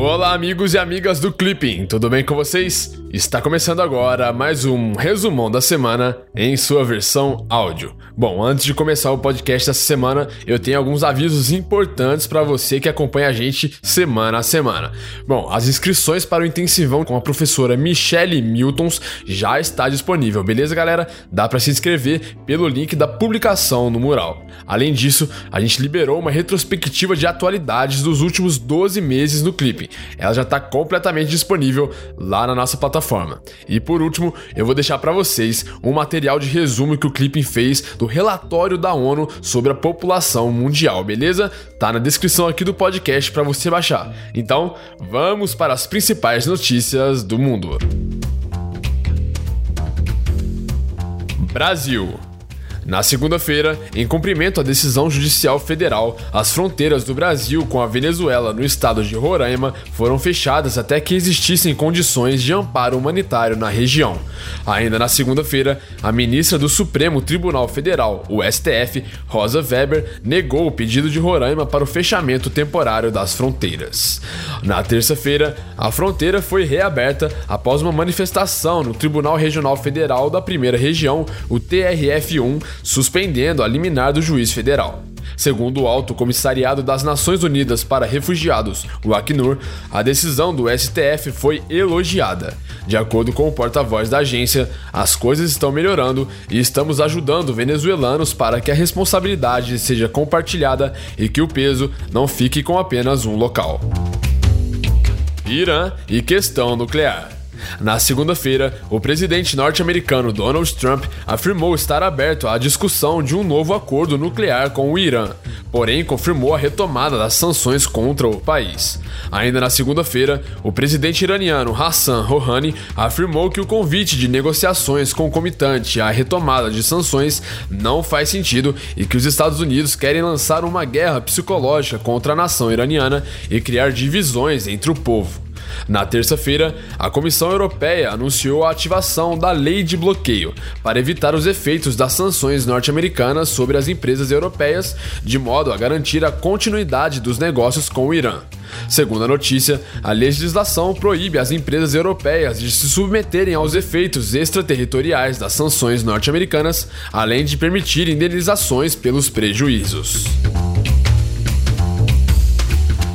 Olá, amigos e amigas do Clipping, tudo bem com vocês? Está começando agora mais um resumão da semana em sua versão áudio. Bom, antes de começar o podcast dessa semana, eu tenho alguns avisos importantes para você que acompanha a gente semana a semana. Bom, as inscrições para o intensivão com a professora Michelle Miltons já está disponível, beleza, galera? Dá para se inscrever pelo link da publicação no mural. Além disso, a gente liberou uma retrospectiva de atualidades dos últimos 12 meses no Clipping. Ela já está completamente disponível lá na nossa plataforma. E por último, eu vou deixar para vocês um material de resumo que o Clipping fez do relatório da ONU sobre a população mundial, beleza? Tá na descrição aqui do podcast para você baixar. Então, vamos para as principais notícias do mundo. Brasil. Na segunda-feira, em cumprimento à decisão judicial federal, as fronteiras do Brasil com a Venezuela no estado de Roraima foram fechadas até que existissem condições de amparo humanitário na região. Ainda na segunda-feira, a ministra do Supremo Tribunal Federal, o STF, Rosa Weber, negou o pedido de Roraima para o fechamento temporário das fronteiras. Na terça-feira, a fronteira foi reaberta após uma manifestação no Tribunal Regional Federal da Primeira Região, o TRF1, suspendendo a liminar do juiz federal. Segundo o Alto Comissariado das Nações Unidas para Refugiados, o Acnur, a decisão do STF foi elogiada. De acordo com o porta-voz da agência, as coisas estão melhorando e estamos ajudando venezuelanos para que a responsabilidade seja compartilhada e que o peso não fique com apenas um local. Irã e questão nuclear. Na segunda-feira, o presidente norte-americano Donald Trump afirmou estar aberto à discussão de um novo acordo nuclear com o Irã, porém confirmou a retomada das sanções contra o país. Ainda na segunda-feira, o presidente iraniano Hassan Rouhani afirmou que o convite de negociações concomitante à retomada de sanções não faz sentido e que os Estados Unidos querem lançar uma guerra psicológica contra a nação iraniana e criar divisões entre o povo. Na terça-feira, a Comissão Europeia anunciou a ativação da lei de bloqueio para evitar os efeitos das sanções norte-americanas sobre as empresas europeias, de modo a garantir a continuidade dos negócios com o Irã. Segundo a notícia, a legislação proíbe as empresas europeias de se submeterem aos efeitos extraterritoriais das sanções norte-americanas, além de permitir indenizações pelos prejuízos.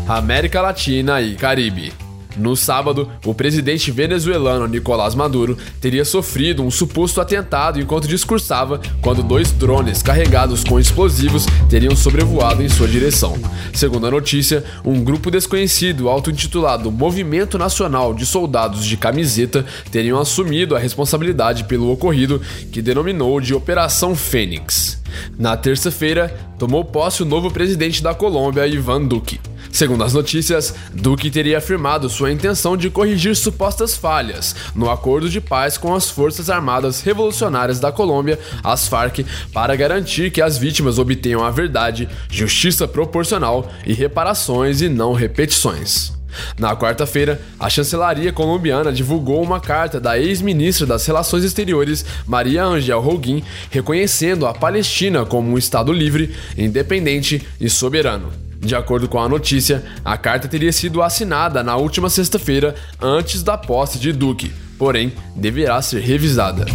América Latina e Caribe. No sábado, o presidente venezuelano Nicolás Maduro teria sofrido um suposto atentado enquanto discursava quando dois drones carregados com explosivos teriam sobrevoado em sua direção. Segundo a notícia, um grupo desconhecido auto-intitulado Movimento Nacional de Soldados de Camiseta teriam assumido a responsabilidade pelo ocorrido, que denominou de Operação Fênix. Na terça-feira, tomou posse o novo presidente da Colômbia, Ivan Duque. Segundo as notícias, Duque teria afirmado sua intenção de corrigir supostas falhas no acordo de paz com as Forças Armadas Revolucionárias da Colômbia, as FARC, para garantir que as vítimas obtenham a verdade, justiça proporcional e reparações e não repetições. Na quarta-feira, a chancelaria colombiana divulgou uma carta da ex-ministra das Relações Exteriores, Maria Angel Holguín, reconhecendo a Palestina como um Estado livre, independente e soberano. De acordo com a notícia, a carta teria sido assinada na última sexta-feira, antes da posse de Duque, porém deverá ser revisada.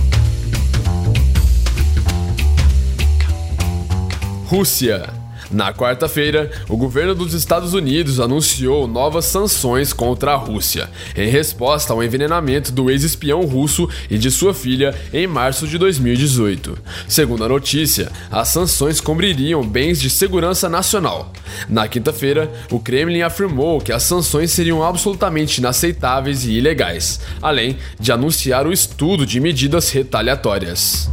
Rússia na quarta-feira, o governo dos Estados Unidos anunciou novas sanções contra a Rússia, em resposta ao envenenamento do ex-espião russo e de sua filha em março de 2018. Segundo a notícia, as sanções cobririam bens de segurança nacional. Na quinta-feira, o Kremlin afirmou que as sanções seriam absolutamente inaceitáveis e ilegais, além de anunciar o estudo de medidas retaliatórias.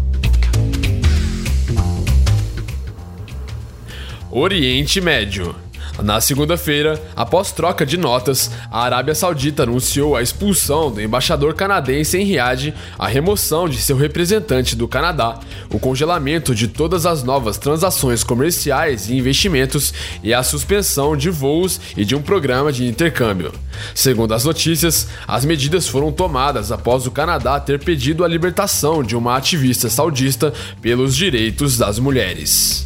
Oriente Médio. Na segunda-feira, após troca de notas, a Arábia Saudita anunciou a expulsão do embaixador canadense em Riad, a remoção de seu representante do Canadá, o congelamento de todas as novas transações comerciais e investimentos e a suspensão de voos e de um programa de intercâmbio. Segundo as notícias, as medidas foram tomadas após o Canadá ter pedido a libertação de uma ativista saudista pelos direitos das mulheres.